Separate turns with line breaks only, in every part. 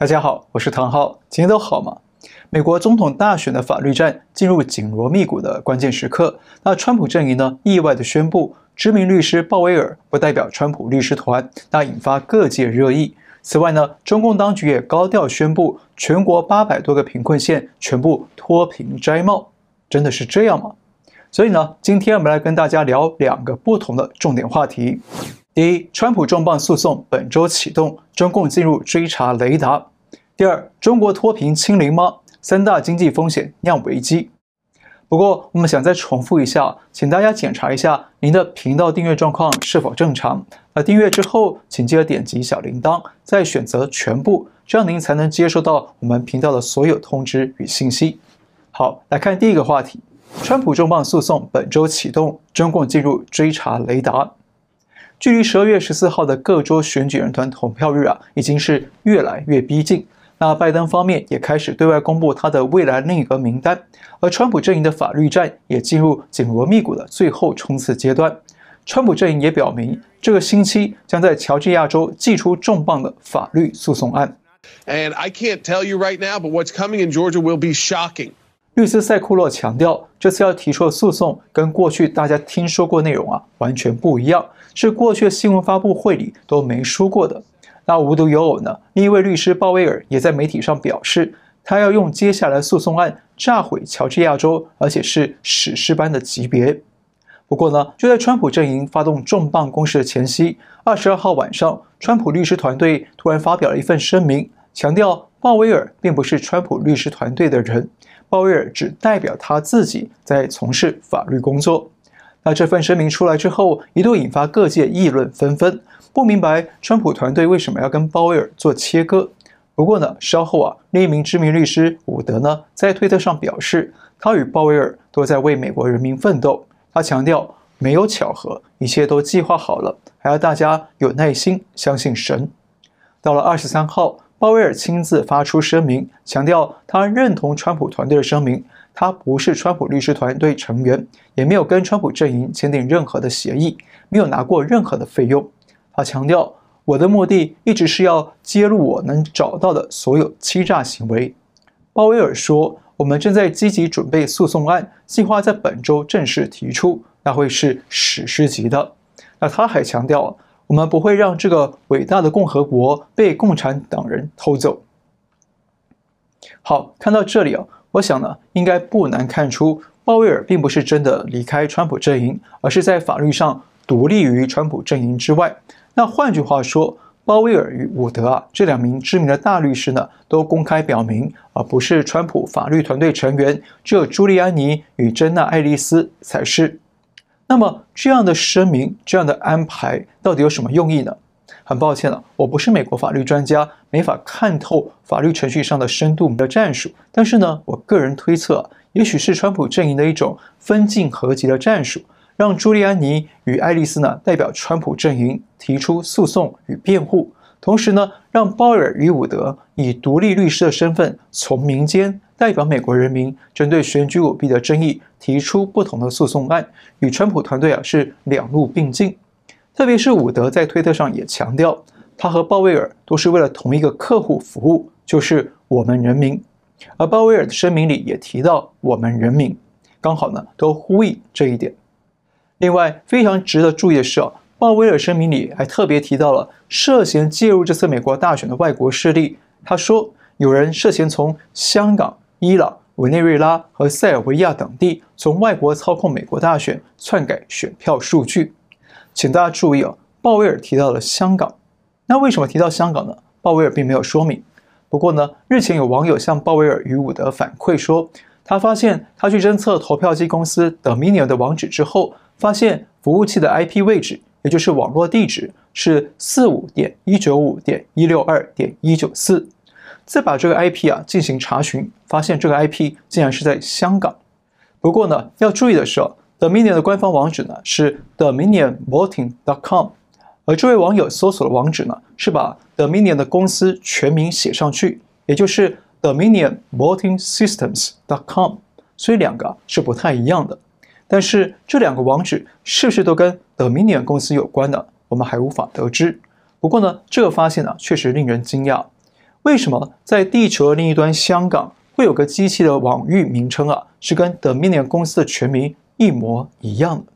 大家好，我是唐浩，今天都好吗？美国总统大选的法律战进入紧锣密鼓的关键时刻。那川普阵营呢，意外的宣布，知名律师鲍威尔不代表川普律师团，那引发各界热议。此外呢，中共当局也高调宣布，全国八百多个贫困县全部脱贫摘帽，真的是这样吗？所以呢，今天我们来跟大家聊两个不同的重点话题。第一，川普重磅诉讼本周启动，中共进入追查雷达。第二，中国脱贫清零吗？三大经济风险酿危机。不过，我们想再重复一下，请大家检查一下您的频道订阅状况是否正常。而订阅之后，请记得点击小铃铛，再选择全部，这样您才能接收到我们频道的所有通知与信息。好，来看第一个话题：川普重磅诉讼本周启动，中共进入追查雷达。距离十二月十四号的各州选举人团投票日啊，已经是越来越逼近。那拜登方面也开始对外公布他的未来内阁名单，而川普阵营的法律战也进入紧锣密鼓的最后冲刺阶段。川普阵营也表明，这个星期将在乔治亚州寄出重磅的法律诉讼案。
And I can't tell you right now, but what's coming in Georgia will be shocking.
律师塞库洛强调，这次要提出的诉讼跟过去大家听说过内容啊完全不一样，是过去的新闻发布会里都没说过的。那无独有偶呢，另一位律师鲍威尔也在媒体上表示，他要用接下来诉讼案炸毁乔治亚州，而且是史诗般的级别。不过呢，就在川普阵营发动重磅攻势的前夕，二十二号晚上，川普律师团队突然发表了一份声明，强调鲍威尔并不是川普律师团队的人。鲍威尔只代表他自己在从事法律工作。那这份声明出来之后，一度引发各界议论纷纷，不明白川普团队为什么要跟鲍威尔做切割。不过呢，稍后啊，另一名知名律师伍德呢，在推特上表示，他与鲍威尔都在为美国人民奋斗。他强调，没有巧合，一切都计划好了，还要大家有耐心，相信神。到了二十三号。鲍威尔亲自发出声明，强调他认同川普团队的声明，他不是川普律师团队成员，也没有跟川普阵营签订任何的协议，没有拿过任何的费用。他强调，我的目的一直是要揭露我能找到的所有欺诈行为。鲍威尔说，我们正在积极准备诉讼案，计划在本周正式提出，那会是史诗级的。那他还强调。我们不会让这个伟大的共和国被共产党人偷走。好，看到这里啊，我想呢，应该不难看出，鲍威尔并不是真的离开川普阵营，而是在法律上独立于川普阵营之外。那换句话说，鲍威尔与伍德啊这两名知名的大律师呢，都公开表明，而不是川普法律团队成员，只有朱利安尼与珍娜爱丽丝才是。那么这样的声明，这样的安排到底有什么用意呢？很抱歉了，我不是美国法律专家，没法看透法律程序上的深度的战术。但是呢，我个人推测，也许是川普阵营的一种分进合击的战术，让朱利安尼与爱丽丝呢代表川普阵营提出诉讼与辩护，同时呢，让鲍尔与伍德以独立律师的身份从民间。代表美国人民针对选举舞弊的争议提出不同的诉讼案，与川普团队啊是两路并进。特别是伍德在推特上也强调，他和鲍威尔都是为了同一个客户服务，就是我们人民。而鲍威尔的声明里也提到我们人民，刚好呢都呼应这一点。另外，非常值得注意的是啊，鲍威尔声明里还特别提到了涉嫌介入这次美国大选的外国势力，他说有人涉嫌从香港。伊朗、委内瑞拉和塞尔维亚等地从外国操控美国大选，篡改选票数据。请大家注意啊，鲍威尔提到了香港。那为什么提到香港呢？鲍威尔并没有说明。不过呢，日前有网友向鲍威尔与伍德反馈说，他发现他去侦测投票机公司 Dominion 的网址之后，发现服务器的 IP 位置，也就是网络地址是四五点一九五点一六二点一九四。再把这个 IP 啊进行查询，发现这个 IP 竟然是在香港。不过呢，要注意的是，Dominion 的官方网址呢是 DominionVoting.com，而这位网友搜索的网址呢是把 Dominion 的公司全名写上去，也就是 DominionVotingSystems.com，所以两个是不太一样的。但是这两个网址是不是都跟 Dominion 公司有关呢？我们还无法得知。不过呢，这个发现呢确实令人惊讶。为什么在地球的另一端香港会有个机器的网域名称啊，是跟 Dominion 公司的全名一模一样的？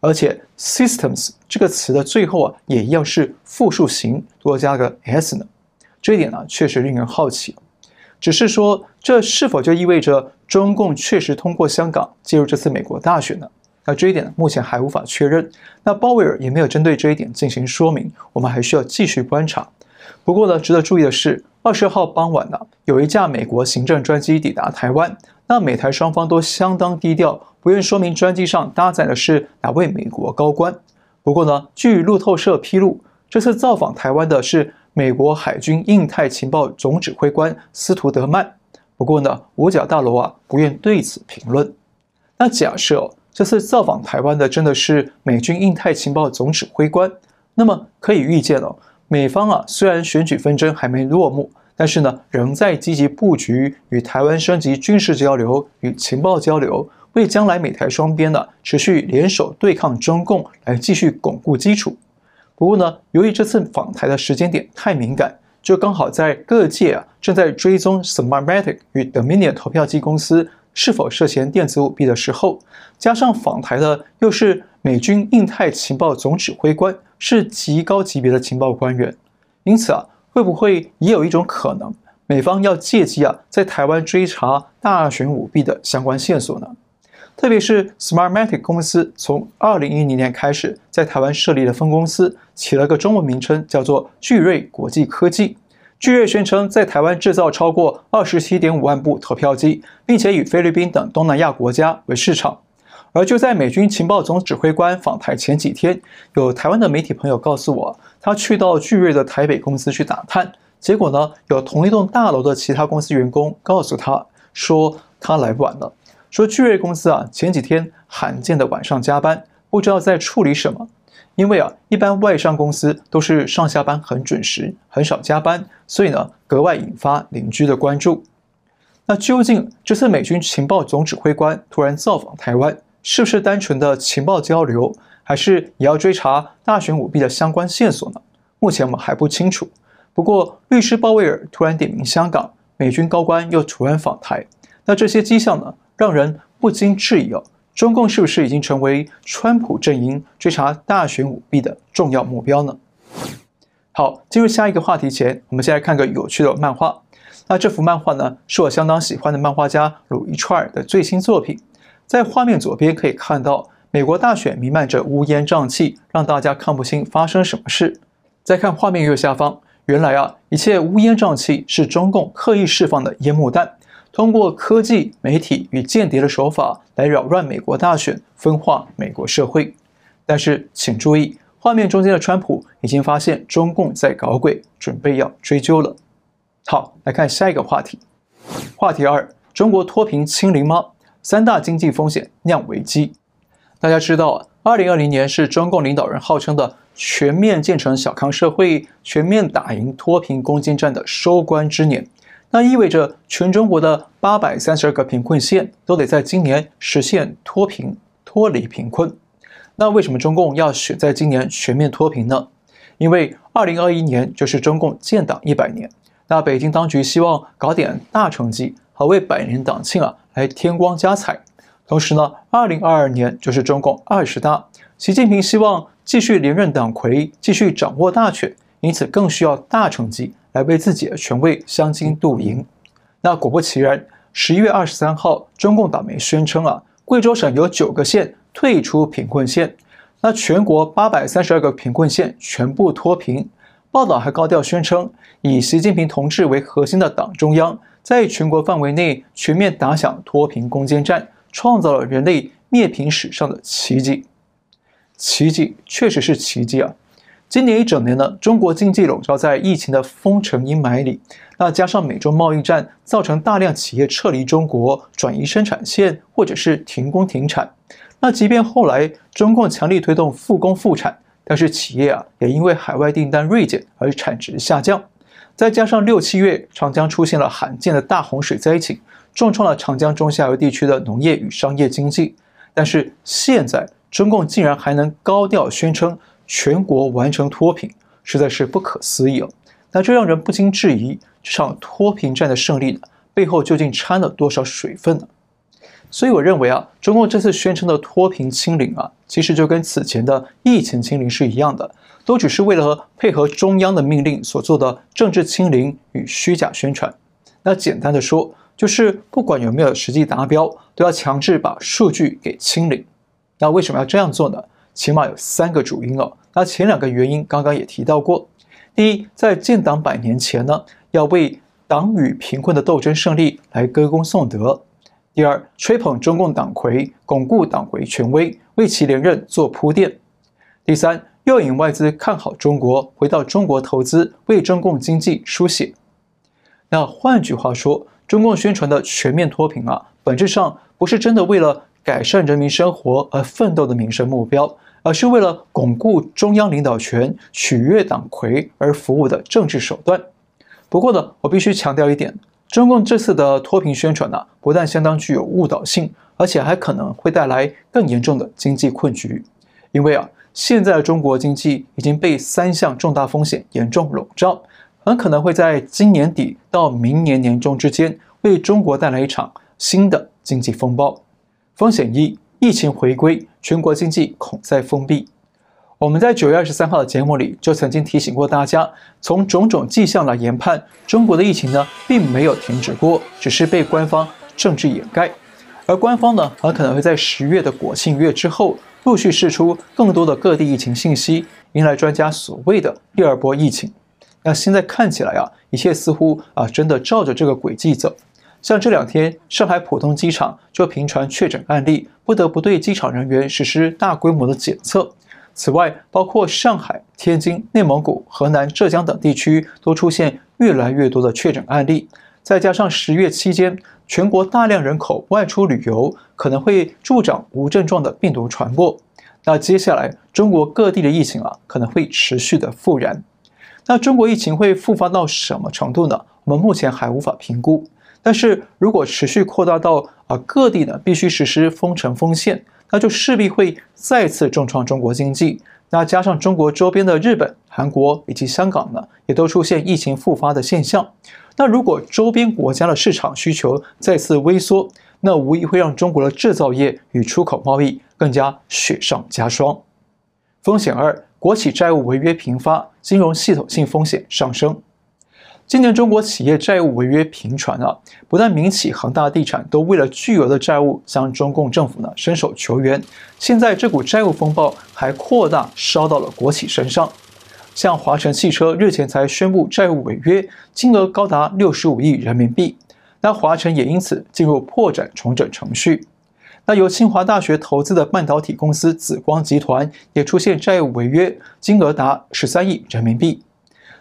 而且 systems 这个词的最后啊，也一样是复数形，多加个 s 呢？这一点呢，确实令人好奇。只是说，这是否就意味着中共确实通过香港介入这次美国大选呢？那这一点呢目前还无法确认。那鲍威尔也没有针对这一点进行说明，我们还需要继续观察。不过呢，值得注意的是，二十号傍晚呢，有一架美国行政专机抵达台湾。那美台双方都相当低调，不愿说明专机上搭载的是哪位美国高官。不过呢，据路透社披露，这次造访台湾的是美国海军印太情报总指挥官斯图德曼。不过呢，五角大楼啊不愿对此评论。那假设，这次造访台湾的真的是美军印太情报总指挥官，那么可以预见哦，美方啊虽然选举纷争还没落幕。但是呢，仍在积极布局与台湾升级军事交流与情报交流，为将来美台双边呢持续联手对抗中共来继续巩固基础。不过呢，由于这次访台的时间点太敏感，就刚好在各界啊正在追踪 Smartmatic 与 Dominion 投票机公司是否涉嫌电子舞弊的时候，加上访台的又是美军印太情报总指挥官，是极高级别的情报官员，因此啊。会不会也有一种可能，美方要借机啊，在台湾追查大选舞弊的相关线索呢？特别是 Smartmatic 公司从二零一零年开始在台湾设立的分公司，起了个中文名称叫做聚瑞国际科技。聚瑞宣称在台湾制造超过二十七点五万部投票机，并且以菲律宾等东南亚国家为市场。而就在美军情报总指挥官访台前几天，有台湾的媒体朋友告诉我，他去到聚瑞的台北公司去打探，结果呢，有同一栋大楼的其他公司员工告诉他说他来晚了，说聚瑞公司啊前几天罕见的晚上加班，不知道在处理什么，因为啊一般外商公司都是上下班很准时，很少加班，所以呢格外引发邻居的关注。那究竟这次美军情报总指挥官突然造访台湾，是不是单纯的情报交流，还是也要追查大选舞弊的相关线索呢？目前我们还不清楚。不过，律师鲍威尔突然点名香港，美军高官又突然访台，那这些迹象呢，让人不禁质疑哦，中共是不是已经成为川普阵营追查大选舞弊的重要目标呢？好，进入下一个话题前，我们先来看个有趣的漫画。那这幅漫画呢，是我相当喜欢的漫画家鲁伊·川尔的最新作品。在画面左边可以看到，美国大选弥漫着乌烟瘴气，让大家看不清发生什么事。再看画面右下方，原来啊，一切乌烟瘴气是中共刻意释放的烟幕弹，通过科技、媒体与间谍的手法来扰乱美国大选，分化美国社会。但是请注意，画面中间的川普已经发现中共在搞鬼，准备要追究了。好，来看下一个话题。话题二：中国脱贫清零吗？三大经济风险酿危机。大家知道啊，二零二零年是中共领导人号称的全面建成小康社会、全面打赢脱贫攻坚战的收官之年。那意味着全中国的八百三十二个贫困县都得在今年实现脱贫、脱离贫困。那为什么中共要选在今年全面脱贫呢？因为二零二一年就是中共建党一百年。那北京当局希望搞点大成绩，好为百年党庆啊。来添光加彩，同时呢，二零二二年就是中共二十大，习近平希望继续连任党魁，继续掌握大权，因此更需要大成绩来为自己的权位相金镀银。那果不其然，十一月二十三号，中共党媒宣称啊，贵州省有九个县退出贫困县，那全国八百三十二个贫困县全部脱贫。报道还高调宣称，以习近平同志为核心的党中央。在全国范围内全面打响脱贫攻坚战，创造了人类灭贫史上的奇迹。奇迹确实是奇迹啊！今年一整年呢，中国经济笼罩在疫情的封城阴霾里，那加上美中贸易战，造成大量企业撤离中国，转移生产线，或者是停工停产。那即便后来中共强力推动复工复产，但是企业啊，也因为海外订单锐减而产值下降。再加上六七月长江出现了罕见的大洪水灾情，重创了长江中下游地区的农业与商业经济。但是现在中共竟然还能高调宣称全国完成脱贫，实在是不可思议哦。那这让人不禁质疑，这场脱贫战的胜利呢，背后究竟掺了多少水分呢？所以我认为啊，中共这次宣称的脱贫清零啊，其实就跟此前的疫情清零是一样的，都只是为了配合中央的命令所做的政治清零与虚假宣传。那简单的说，就是不管有没有实际达标，都要强制把数据给清零。那为什么要这样做呢？起码有三个主因哦。那前两个原因刚刚也提到过。第一，在建党百年前呢，要为党与贫困的斗争胜利来歌功颂德。第二，吹捧中共党魁，巩固党魁权威，为其连任做铺垫。第三，诱引外资看好中国，回到中国投资，为中共经济输血。那换句话说，中共宣传的全面脱贫啊，本质上不是真的为了改善人民生活而奋斗的民生目标。而是为了巩固中央领导权、取悦党魁而服务的政治手段。不过呢，我必须强调一点：中共这次的脱贫宣传呢、不但相当具有误导性，而且还可能会带来更严重的经济困局。因为啊，现在的中国经济已经被三项重大风险严重笼罩，很可能会在今年底到明年年中之间，为中国带来一场新的经济风暴。风险一。疫情回归，全国经济恐再封闭。我们在九月二十三号的节目里就曾经提醒过大家，从种种迹象来研判，中国的疫情呢并没有停止过，只是被官方政治掩盖。而官方呢，很可能会在十月的国庆月之后，陆续释出更多的各地疫情信息，迎来专家所谓的第二波疫情。那现在看起来啊，一切似乎啊真的照着这个轨迹走。像这两天，上海浦东机场就频传确诊案例，不得不对机场人员实施大规模的检测。此外，包括上海、天津、内蒙古、河南、浙江等地区都出现越来越多的确诊案例。再加上十月期间，全国大量人口外出旅游，可能会助长无症状的病毒传播。那接下来，中国各地的疫情啊，可能会持续的复燃。那中国疫情会复发到什么程度呢？我们目前还无法评估。但是如果持续扩大到啊各地呢，必须实施封城封县，那就势必会再次重创中国经济。那加上中国周边的日本、韩国以及香港呢，也都出现疫情复发的现象。那如果周边国家的市场需求再次萎缩，那无疑会让中国的制造业与出口贸易更加雪上加霜。风险二，国企债务违约频发，金融系统性风险上升。今年中国企业债务违约频传啊，不但民企恒大地产都为了巨额的债务向中共政府呢伸手求援，现在这股债务风暴还扩大烧到了国企身上。像华晨汽车日前才宣布债务违约，金额高达六十五亿人民币，那华晨也因此进入破产重整程序。那由清华大学投资的半导体公司紫光集团也出现债务违约，金额达十三亿人民币。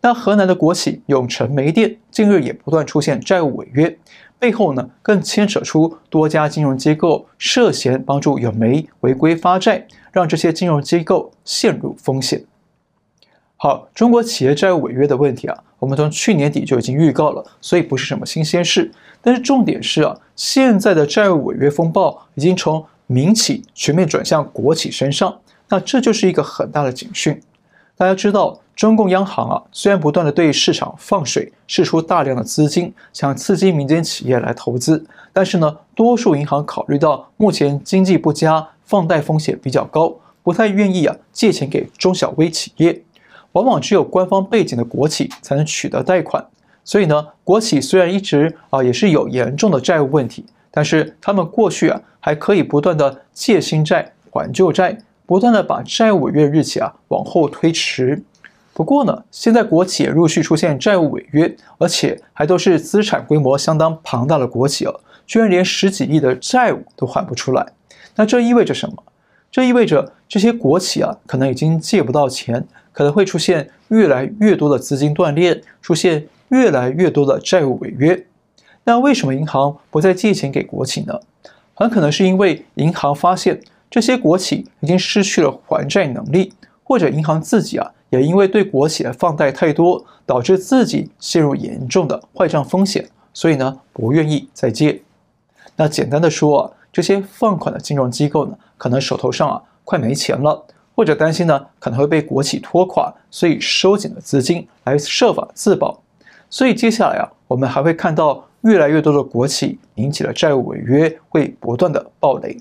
那河南的国企永成煤电近日也不断出现债务违约，背后呢更牵扯出多家金融机构涉嫌帮助永煤违规发债，让这些金融机构陷入风险。好，中国企业债务违约的问题啊，我们从去年底就已经预告了，所以不是什么新鲜事。但是重点是啊，现在的债务违约风暴已经从民企全面转向国企身上，那这就是一个很大的警讯。大家知道。中共央行啊，虽然不断的对市场放水，释出大量的资金，想刺激民间企业来投资，但是呢，多数银行考虑到目前经济不佳，放贷风险比较高，不太愿意啊借钱给中小微企业。往往只有官方背景的国企才能取得贷款。所以呢，国企虽然一直啊也是有严重的债务问题，但是他们过去啊还可以不断的借新债还旧债，不断的把债务违约日期啊往后推迟。不过呢，现在国企也陆续出现债务违约，而且还都是资产规模相当庞大的国企哦，居然连十几亿的债务都还不出来。那这意味着什么？这意味着这些国企啊，可能已经借不到钱，可能会出现越来越多的资金断裂，出现越来越多的债务违约。那为什么银行不再借钱给国企呢？很可能是因为银行发现这些国企已经失去了还债能力，或者银行自己啊。也因为对国企的放贷太多，导致自己陷入严重的坏账风险，所以呢，不愿意再借。那简单的说啊，这些放款的金融机构呢，可能手头上啊快没钱了，或者担心呢可能会被国企拖垮，所以收紧了资金来设法自保。所以接下来啊，我们还会看到越来越多的国企引起了债务违约，会不断的暴雷。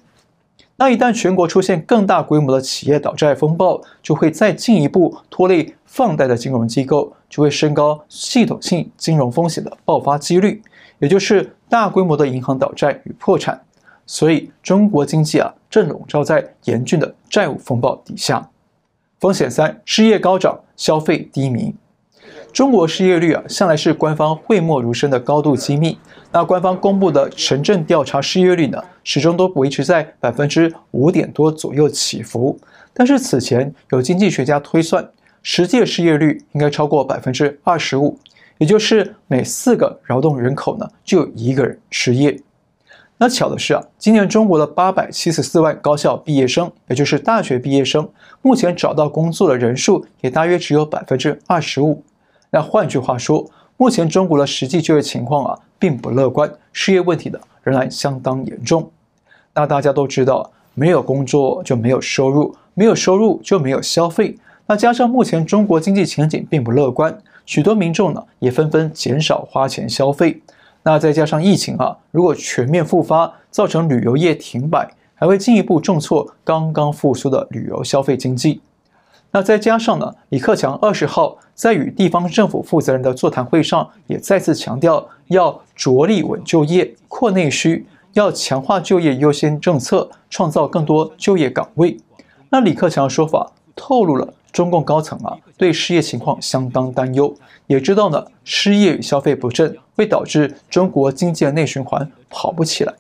那一旦全国出现更大规模的企业倒债风暴，就会再进一步拖累放贷的金融机构，就会升高系统性金融风险的爆发几率，也就是大规模的银行倒债与破产。所以中国经济啊，正笼罩在严峻的债务风暴底下。风险三：失业高涨，消费低迷。中国失业率啊，向来是官方讳莫如深的高度机密。那官方公布的城镇调查失业率呢，始终都维持在百分之五点多左右起伏。但是此前有经济学家推算，实际失业率应该超过百分之二十五，也就是每四个劳动人口呢，就有一个人失业。那巧的是啊，今年中国的八百七十四万高校毕业生，也就是大学毕业生，目前找到工作的人数也大约只有百分之二十五。那换句话说，目前中国的实际就业情况啊，并不乐观，失业问题呢仍然相当严重。那大家都知道，没有工作就没有收入，没有收入就没有消费。那加上目前中国经济前景并不乐观，许多民众呢也纷纷减少花钱消费。那再加上疫情啊，如果全面复发，造成旅游业停摆，还会进一步重挫刚刚复苏的旅游消费经济。那再加上呢，李克强二十号在与地方政府负责人的座谈会上，也再次强调要着力稳就业、扩内需，要强化就业优先政策，创造更多就业岗位。那李克强的说法透露了中共高层啊对失业情况相当担忧，也知道呢失业与消费不振会导致中国经济的内循环跑不起来。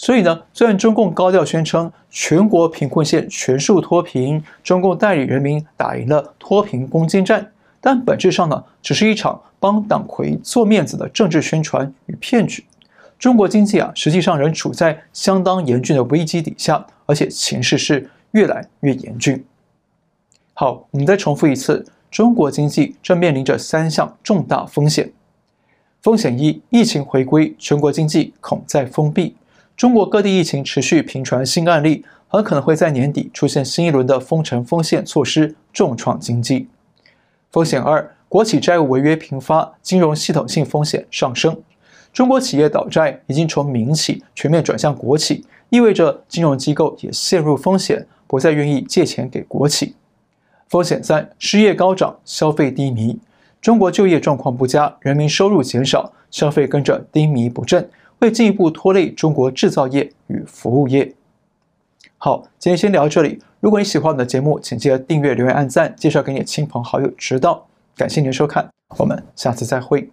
所以呢，虽然中共高调宣称全国贫困县全数脱贫，中共代理人民打赢了脱贫攻坚战，但本质上呢，只是一场帮党魁做面子的政治宣传与骗局。中国经济啊，实际上仍处在相当严峻的危机底下，而且情势是越来越严峻。好，我们再重复一次，中国经济正面临着三项重大风险。风险一，疫情回归，全国经济恐再封闭。中国各地疫情持续频传新案例，很可能会在年底出现新一轮的封城封县措施，重创经济。风险二，国企债务违约频发，金融系统性风险上升。中国企业倒债已经从民企全面转向国企，意味着金融机构也陷入风险，不再愿意借钱给国企。风险三，失业高涨，消费低迷。中国就业状况不佳，人民收入减少，消费跟着低迷不振。会进一步拖累中国制造业与服务业。好，今天先聊到这里。如果你喜欢我们的节目，请记得订阅、留言、按赞，介绍给你的亲朋好友知道。感谢您的收看，我们下次再会。